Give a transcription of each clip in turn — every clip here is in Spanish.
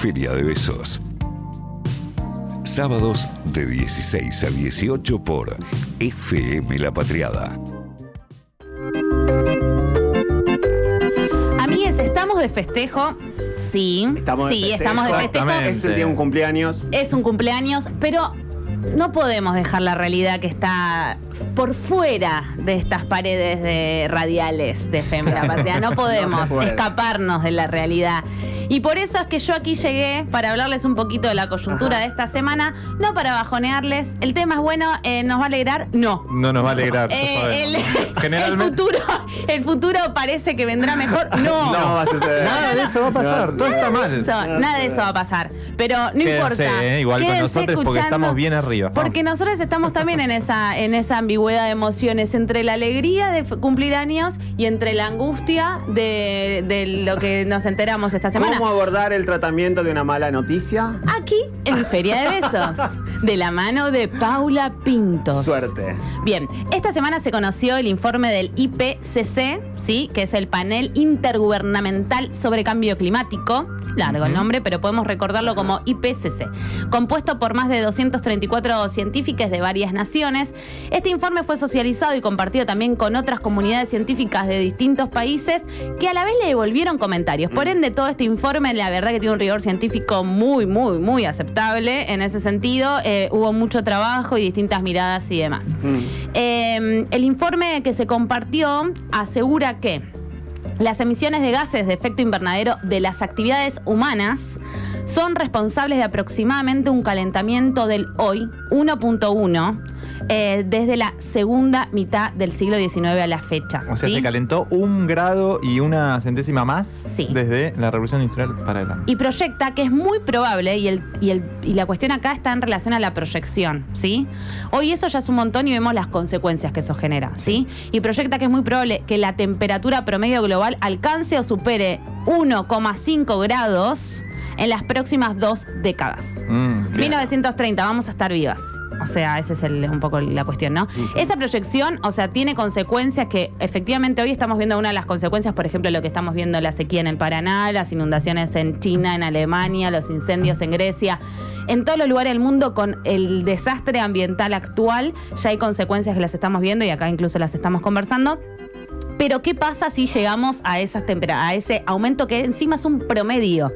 Feria de Besos. Sábados de 16 a 18 por FM La Patriada. Amigues, ¿estamos de festejo? Sí, Estamos de sí, festejo. estamos de festejo. Es el día de un cumpleaños. Es un cumpleaños, pero no podemos dejar la realidad que está por fuera de estas paredes de radiales de FM La Patria. No podemos escaparnos de la realidad. Y por eso es que yo aquí llegué para hablarles un poquito de la coyuntura Ajá. de esta semana, no para bajonearles. El tema es bueno, eh, ¿nos va a alegrar? No. No nos va a alegrar. Eh, el, futuro, el futuro parece que vendrá mejor. No. No va a suceder. Nada de eso va a pasar. No. Todo está mal. Eso, nada de eso va a pasar. Pero no Quédense, importa. eh, igual con nosotros porque estamos bien arriba. Porque nosotros estamos también en esa, en esa ambigüedad de emociones entre la alegría de cumplir años y entre la angustia de, de lo que nos enteramos esta semana. ¿Cómo abordar el tratamiento de una mala noticia? Aquí en Feria de Besos, de la mano de Paula Pintos. Suerte. Bien, esta semana se conoció el informe del IPCC, ¿sí? que es el Panel Intergubernamental sobre Cambio Climático. Largo el nombre, pero podemos recordarlo como IPCC, compuesto por más de 234 científicos de varias naciones. Este informe fue socializado y compartido también con otras comunidades científicas de distintos países que a la vez le devolvieron comentarios. Por ende, todo este informe, la verdad que tiene un rigor científico muy, muy, muy aceptable en ese sentido. Eh, hubo mucho trabajo y distintas miradas y demás. Mm. Eh, el informe que se compartió asegura que las emisiones de gases de efecto invernadero de las actividades humanas son responsables de aproximadamente un calentamiento del hoy 1.1 eh, desde la segunda mitad del siglo XIX a la fecha. O sea, ¿sí? se calentó un grado y una centésima más Sí. desde la revolución industrial para adelante. y proyecta que es muy probable, y, el, y, el- y la cuestión acá está en relación a la proyección, ¿sí? Hoy eso ya es un montón y vemos las consecuencias que eso genera, ¿sí? Y proyecta que es muy probable que la temperatura promedio global alcance o supere 1,5 grados en las próximas dos décadas. Mm, claro. 1930, vamos a estar vivas. O sea, esa es el- un poco la cuestión, ¿no? Esa proyección, o sea, tiene consecuencias que efectivamente hoy estamos viendo una de las consecuencias, por ejemplo, lo que estamos viendo la sequía en el Paraná, las inundaciones en China, en Alemania, los incendios en Grecia. En todos los lugares del mundo, con el desastre ambiental actual, ya hay consecuencias que las estamos viendo y acá incluso las estamos conversando. Pero ¿qué pasa si llegamos a esas a ese aumento que encima es un promedio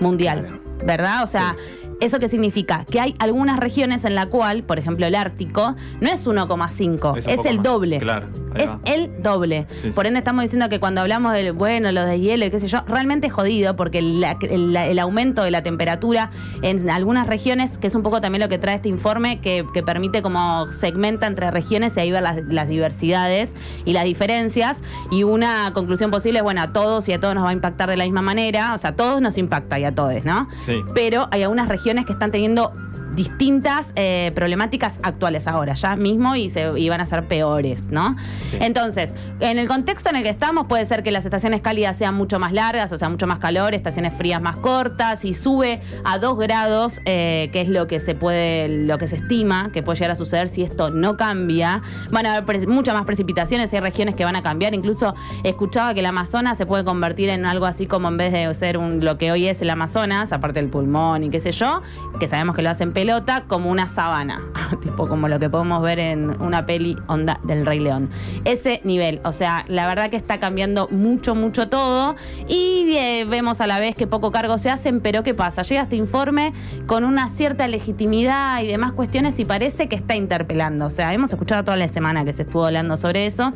mundial, ¿verdad? O sea, ¿eso qué significa? Que hay algunas regiones en la cual, por ejemplo, el Ártico, no es 1,5, Es el más. doble. Claro, Es va. el doble. Sí. Por ende estamos diciendo que cuando hablamos del, bueno, los de hielo y qué sé yo, realmente es jodido porque el, el aumento de la temperatura en algunas regiones, que es un poco también lo que trae este informe, que, que permite como segmenta entre regiones y ahí ver las, las diversidades y las diferencias. Y una conclusión posible es, bueno, a todos y a todos nos va a impactar de la misma manera, o sea, a todos nos impacta y a todos, ¿no? Sí. Pero hay algunas regiones que están teniendo distintas eh, problemáticas actuales ahora, ya mismo, y, se, y van a ser peores, ¿no? Sí. Entonces, en el contexto en el que estamos, puede ser que las estaciones cálidas sean mucho más largas, o sea, mucho más calor, estaciones frías más cortas, y sube a 2 grados, eh, que es lo que se puede, lo que se estima que puede llegar a suceder si esto no cambia. Van a haber muchas más precipitaciones, hay regiones que van a cambiar. Incluso escuchaba que el Amazonas se puede convertir en algo así como en vez de ser un, lo que hoy es el Amazonas, aparte del pulmón y qué sé yo, que sabemos que lo hacen pelota, como una sabana. tipo como lo que podemos ver en una peli onda del Rey León. Ese nivel. O sea, la verdad que está cambiando mucho, mucho todo. Y eh, vemos a la vez que poco cargo se hacen, pero ¿qué pasa? Llega este informe con una cierta legitimidad y demás cuestiones y parece que está interpelando. O sea, hemos escuchado toda la semana que se estuvo hablando sobre eso,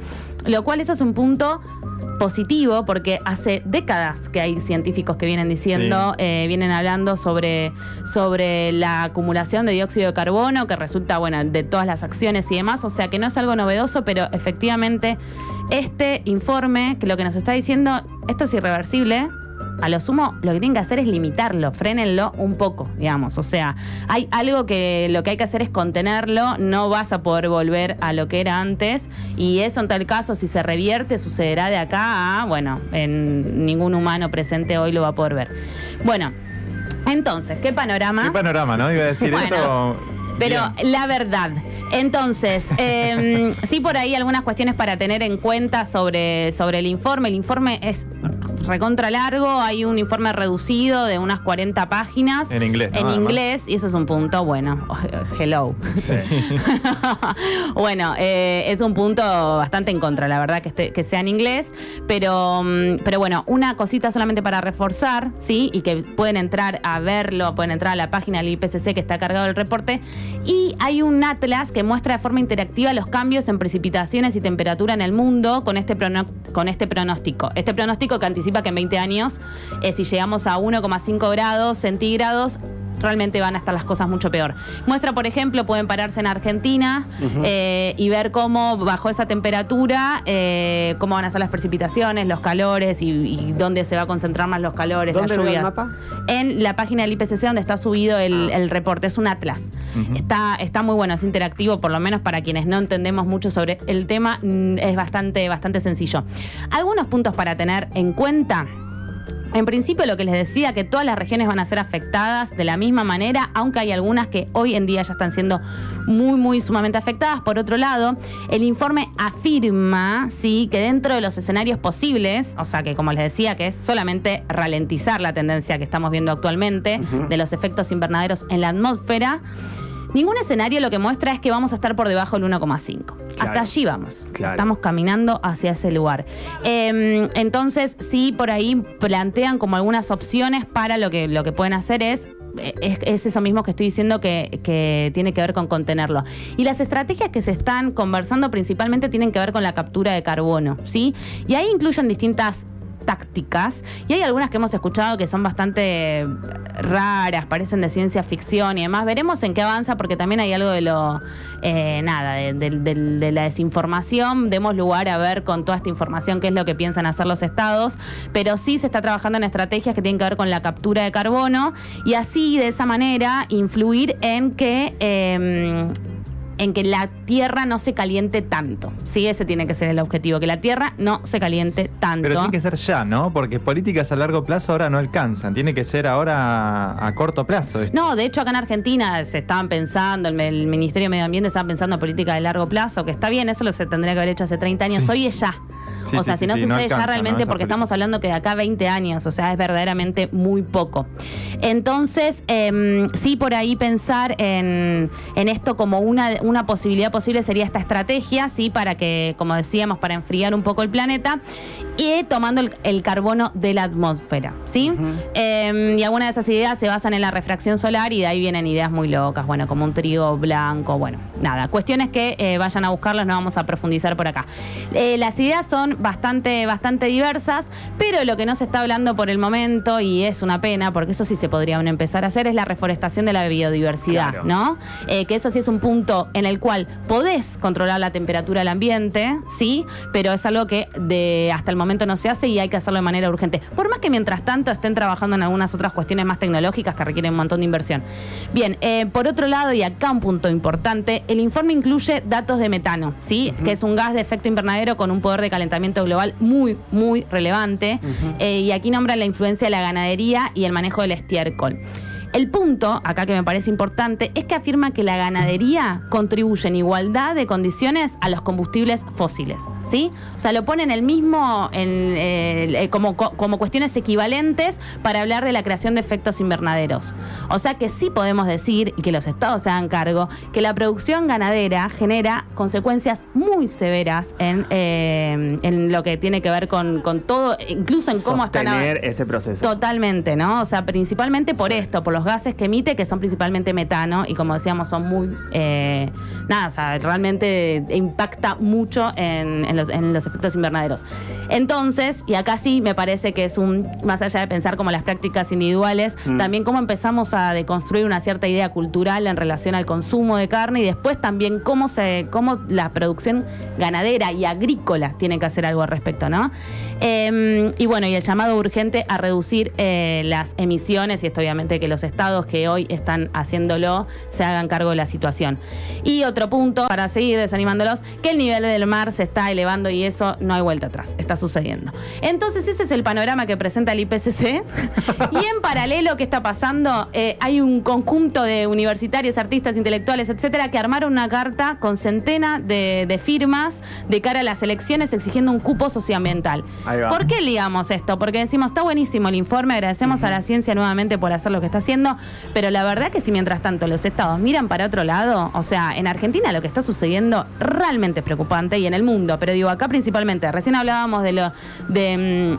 lo cual eso es un punto positivo porque hace décadas que hay científicos que vienen diciendo, eh, vienen hablando sobre, sobre la acumulación de dióxido de carbono que resulta, bueno, de todas las acciones y demás, o sea que no es algo novedoso, pero efectivamente este informe que lo que nos está diciendo, esto es irreversible. A lo sumo, lo que tienen que hacer es limitarlo, frénenlo un poco, digamos. O sea, hay algo que lo que hay que hacer es contenerlo, no vas a poder volver a lo que era antes. Y eso, en tal caso, si se revierte, sucederá de acá a, bueno, en ningún humano presente hoy lo va a poder ver. Bueno, entonces, ¿qué panorama? ¿Qué panorama, no? Iba a decir Bueno, eso. Pero bien. la verdad. Entonces, eh, sí por ahí algunas cuestiones para tener en cuenta sobre, sobre el informe. El informe es recontra largo, hay un informe reducido de unas 40 páginas. En inglés, ¿no? En inglés, y ese es un punto, bueno, hello. bueno, eh, es un punto bastante en contra, la verdad, que, esté- que sea en inglés, pero, mm, pero bueno, una cosita solamente para reforzar, ¿sí? Y que pueden entrar a verlo, pueden entrar a la página del IPCC que está cargado el reporte, y hay un atlas que muestra de forma interactiva los cambios en precipitaciones y temperatura en el mundo con este, con este pronóstico. Este pronóstico que anticipa que en 20 años, eh, si llegamos a 1,5 grados centígrados, realmente van a estar las cosas mucho peor. Muestra, por ejemplo, pueden pararse en Argentina eh, y ver cómo bajo esa temperatura, eh, cómo van a ser las precipitaciones, los calores y, y dónde se va a concentrar más los calores, ¿Dónde las el lluvias. mapa? En la página del IPCC donde está subido el, el reporte, es un atlas. está, está muy bueno, es interactivo, por lo menos para quienes no entendemos mucho sobre el tema, mm, es bastante, bastante sencillo. Algunos puntos para tener en cuenta. En principio lo que les decía, que todas las regiones van a ser afectadas de la misma manera, aunque hay algunas que hoy en día ya están siendo muy, muy sumamente afectadas. Por otro lado, el informe afirma ¿sí? que dentro de los escenarios posibles, o sea que como les decía, que es solamente ralentizar la tendencia que estamos viendo actualmente de los efectos invernaderos en la atmósfera, ningún escenario lo que muestra es que vamos a estar por debajo del 1,5. Claro. Hasta allí vamos. Claro. Estamos caminando hacia ese lugar. Eh, entonces, sí, por ahí plantean como algunas opciones para lo que, lo que pueden hacer es. Es, es eso mismo que estoy diciendo que, que tiene que ver con contenerlo. Y las estrategias que se están conversando principalmente tienen que ver con la captura de carbono, ¿sí? Y ahí incluyen distintas tácticas y hay algunas que hemos escuchado que son bastante raras, parecen de ciencia ficción y demás. Veremos en qué avanza porque también hay algo de lo, eh, nada, de, la desinformación. Demos lugar a ver con toda esta información qué es lo que piensan hacer los estados, pero sí se está trabajando en estrategias que tienen que ver con la captura de carbono y así de esa manera influir en que... eh, en que la tierra no se caliente tanto. Sí, ese tiene que ser el objetivo, que la tierra no se caliente tanto. Pero tiene que ser ya, ¿no? Porque políticas a largo plazo ahora no alcanzan. Tiene que ser ahora a, corto plazo. No, de hecho acá en Argentina se estaban pensando, el, el Ministerio de Medio Ambiente estaba pensando en política de largo plazo, que está bien, eso lo se tendría que haber hecho hace 30 años, Sí. hoy es ya. Sí, o sea, sí, si no sucede ya realmente ¿no? porque estamos hablando que de acá a 20 años, o sea, es verdaderamente muy poco. Entonces, em, sí, por ahí pensar en, en esto como una, una posibilidad posible sería esta estrategia, sí, para que, como decíamos, para enfriar un poco el planeta y tomando el, el carbono de la atmósfera, ¿sí? Em, y algunas de esas ideas se basan en la refracción solar y de ahí vienen ideas muy locas, bueno, como un trigo blanco, bueno, nada, cuestiones que eh, vayan a buscarlas, no vamos a profundizar por acá. Eh, las ideas son bastante, bastante diversas, pero lo que no se está hablando por el momento, y es una pena, porque eso sí se podrían empezar a hacer, es la reforestación de la biodiversidad, Claro. ¿no? Eh, que eso sí es un punto en el cual podés controlar la temperatura del ambiente, sí, pero es algo que de hasta el momento no se hace y hay que hacerlo de manera urgente. Por más que mientras tanto estén trabajando en algunas otras cuestiones más tecnológicas que requieren un montón de inversión. Bien, eh, por otro lado, y acá un punto importante, el informe incluye datos de metano, ¿sí? Que es un gas de efecto invernadero con un poder de calentamiento global muy, muy relevante. Eh, y aquí nombra la influencia de la ganadería y el manejo del estiércol. El punto, acá que me parece importante, es que afirma que la ganadería contribuye en igualdad de condiciones a los combustibles fósiles, ¿sí? O sea, lo pone en el mismo, en, eh, como, co- como cuestiones equivalentes para hablar de la creación de efectos invernaderos. O sea que sí podemos decir, y que los estados se hagan cargo, que la producción ganadera genera consecuencias muy severas en, eh, en lo que tiene que ver con, con todo, incluso en cómo están... Sostener ese proceso. Totalmente, ¿no? O sea, principalmente por Sí. esto, por los gases que emite, que son principalmente metano, y como decíamos, son muy. eh, nada, o sea, realmente impacta mucho en, en los, en los efectos invernaderos. Entonces, y acá sí me parece que es un. Más allá de pensar como las prácticas individuales, Mm. también cómo empezamos a deconstruir una cierta idea cultural en relación al consumo de carne y después también cómo, se, cómo la producción ganadera y agrícola tiene que hacer algo al respecto, ¿no? Eh, y bueno, y el llamado urgente a reducir eh, las emisiones, y esto obviamente que los estados que hoy están haciéndolo se hagan cargo de la situación. Y otro punto, para seguir desanimándolos, que el nivel del mar se está elevando y eso no hay vuelta atrás, está sucediendo. Entonces ese es el panorama que presenta el IPCC. y en paralelo, ¿qué está pasando? Eh, hay un conjunto de universitarios, artistas, intelectuales, etcétera, que armaron una carta con centenas de, de firmas de cara a las elecciones exigiendo un cupo socioambiental. ¿Por qué ligamos esto? Porque decimos, está buenísimo el informe, agradecemos a la ciencia nuevamente por hacer lo que está haciendo, pero la verdad que si mientras tanto los estados miran para otro lado, o sea, en Argentina lo que está sucediendo realmente es preocupante y en el mundo, pero digo, acá principalmente, recién hablábamos de lo de...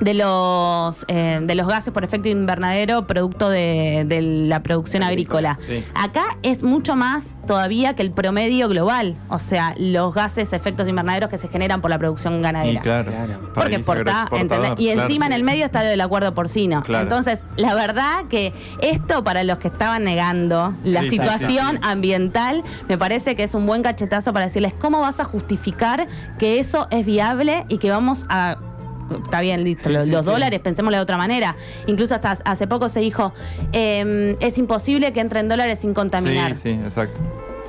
de los, eh, de los gases por efecto invernadero producto de, de la producción agrícola. sí. Acá es mucho más todavía que el promedio global, o sea, los gases efectos invernaderos que se generan por la producción ganadera. Y claro. Claro. Porque exporta. Y claro. encima en el medio está del acuerdo porcino. Claro. Entonces, la verdad que esto para los que estaban negando la Sí, sí, situación sí, sí. ambiental, me parece que es un buen cachetazo para decirles cómo vas a justificar que eso es viable y que vamos a Está bien, listo. Sí, los sí, los sí. dólares, pensémoslo de otra manera. Incluso hasta hace poco se dijo, eh, es imposible que entren dólares sin contaminar. Sí, sí, exacto.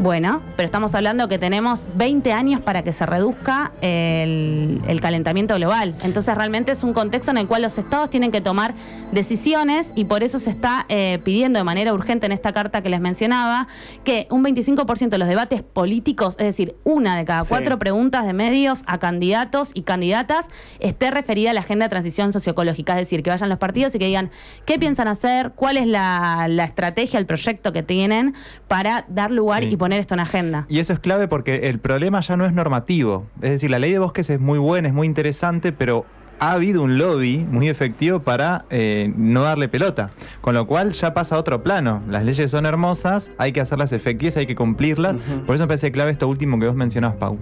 Bueno, pero estamos hablando que tenemos 20 años para que se reduzca el, el calentamiento global. Entonces realmente es un contexto en el cual los estados tienen que tomar decisiones y por eso se está eh, pidiendo de manera urgente en esta carta que les mencionaba que un 25% de los debates políticos, es decir, una de cada Sí. cuatro preguntas de medios a candidatos y candidatas esté referida a la agenda de transición socioecológica. Es decir, que vayan los partidos y que digan qué piensan hacer, cuál es la, la estrategia, el proyecto que tienen para dar lugar Sí. y poner esto en agenda. Y eso es clave porque el problema ya no es normativo. Es decir, la ley de bosques es muy buena, es muy interesante, pero ha habido un lobby muy efectivo para eh, no darle pelota. Con lo cual ya pasa a otro plano. Las leyes son hermosas, hay que hacerlas efectivas, hay que cumplirlas. Por eso me parece clave esto último que vos mencionás, Pau.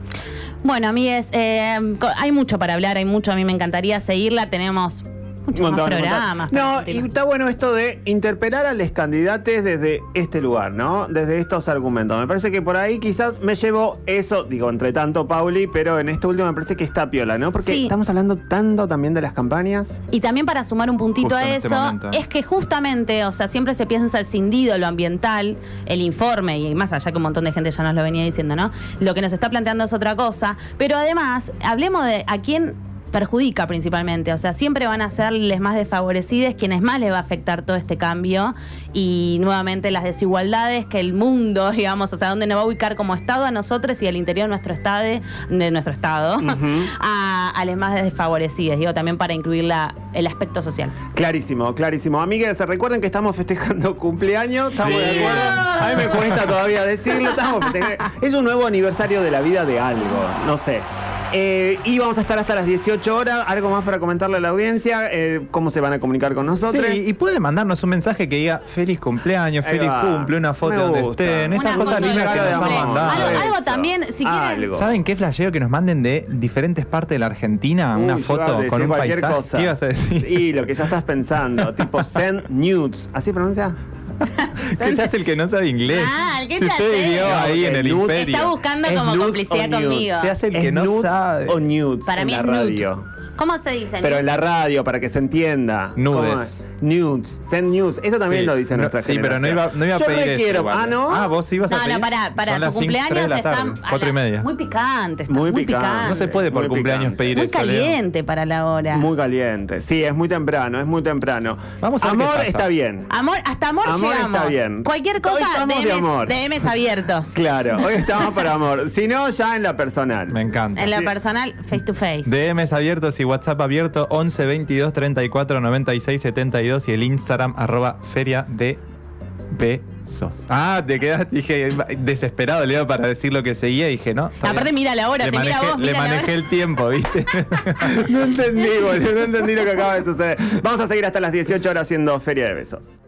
Bueno, amigues, eh, hay mucho para hablar, hay mucho, a mí me encantaría seguirla, tenemos muchos más programas. No, y está bueno esto de interpelar a los candidatos desde este lugar, ¿no? Desde estos argumentos. Me parece que por ahí quizás me llevo eso, digo, entre tanto, Pauli, pero en esto último me parece que está piola, ¿no? Porque Sí. estamos hablando tanto también de las campañas. Y también para sumar un puntito Justo a este eso, momento. es que justamente, o sea, siempre se piensa el cindido, lo ambiental, el informe, y más allá que un montón de gente ya nos lo venía diciendo, ¿no? Lo que nos está planteando es otra cosa, pero además, hablemos de a quién perjudica principalmente, o sea, siempre van a ser les más desfavorecidos quienes más les va a afectar todo este cambio y nuevamente las desigualdades que el mundo, digamos, o sea, donde nos va a ubicar como Estado a nosotros y al interior de nuestro estado, de nuestro estado, a, a los más desfavorecidos, digo, también para incluir la, el aspecto social. Clarísimo, clarísimo. Amigues, recuerden que estamos festejando cumpleaños. ¿Estamos Sí. de acuerdo? A mí me cuesta todavía decirlo. Estamos festejando. Es un nuevo aniversario de la vida de algo. No sé. Eh, y vamos a estar hasta las 18 horas. Algo más para comentarle a la audiencia. Eh, ¿Cómo se van a comunicar con nosotros? Sí, y puede mandarnos un mensaje que diga feliz cumpleaños, Ahí feliz va. cumple, una foto Me donde gusta. estén, esas Una cosas foto lindas de que nos han mandado. Algo- también, si quieren- Algo. ¿Saben qué flasheo que nos manden de diferentes partes de la Argentina? Uy, una yo iba a foto decir con un cualquier paisaje. cosa. ¿Qué ibas a decir? Y lo que ya estás pensando, tipo send nudes. ¿Así pronuncia? que se hace el que no sabe inglés. Ah, que si se usted hace. vivió ahí en el Nude. imperio. Está buscando ¿Es como complicidad conmigo. Se hace el ¿Es que no sabe. O nudes Para en mí la es nude. radio. ¿Cómo se dice? Pero en la radio, para que se entienda. Nudes. Nudes. Send news. Eso también Sí. lo dice No, nuestra Sí, pero no iba, no iba a Yo pedir eso requiero- igual, Ah. ¿no? Ah, vos ibas a No, pedir. no, para, para Son tu las cinco- cumpleaños la tarde, están cuatro y la- media. Muy picante, está, Muy muy, picante. picante. No se puede por Muy cumpleaños picante. pedir Muy eso, Leo. caliente para la hora. Muy caliente. Sí, es muy temprano, es muy temprano. Vamos a ver qué Amor pasa. está bien. Amor, hasta amor, Amor llegamos. está bien. Cualquier Hoy cosa, estamos de DMs, amor. DMs abiertos. Claro, hoy estamos para amor. Si no, ya en la personal. Me encanta. En lo Sí. personal, face to face. DMs abiertos y WhatsApp abierto 11 22 34 96 72 y el Instagram arroba feria de besos. Ah, te quedaste, dije, desesperado, Leo, para decir lo que seguía y dije, no. Aparte, mira la hora, le te mira manejé, vos, Le mira la manejé el tiempo, ¿viste? No entendí, boludo, no entendí lo que acaba de suceder. Vamos a seguir hasta las 18 horas haciendo Feria de Besos.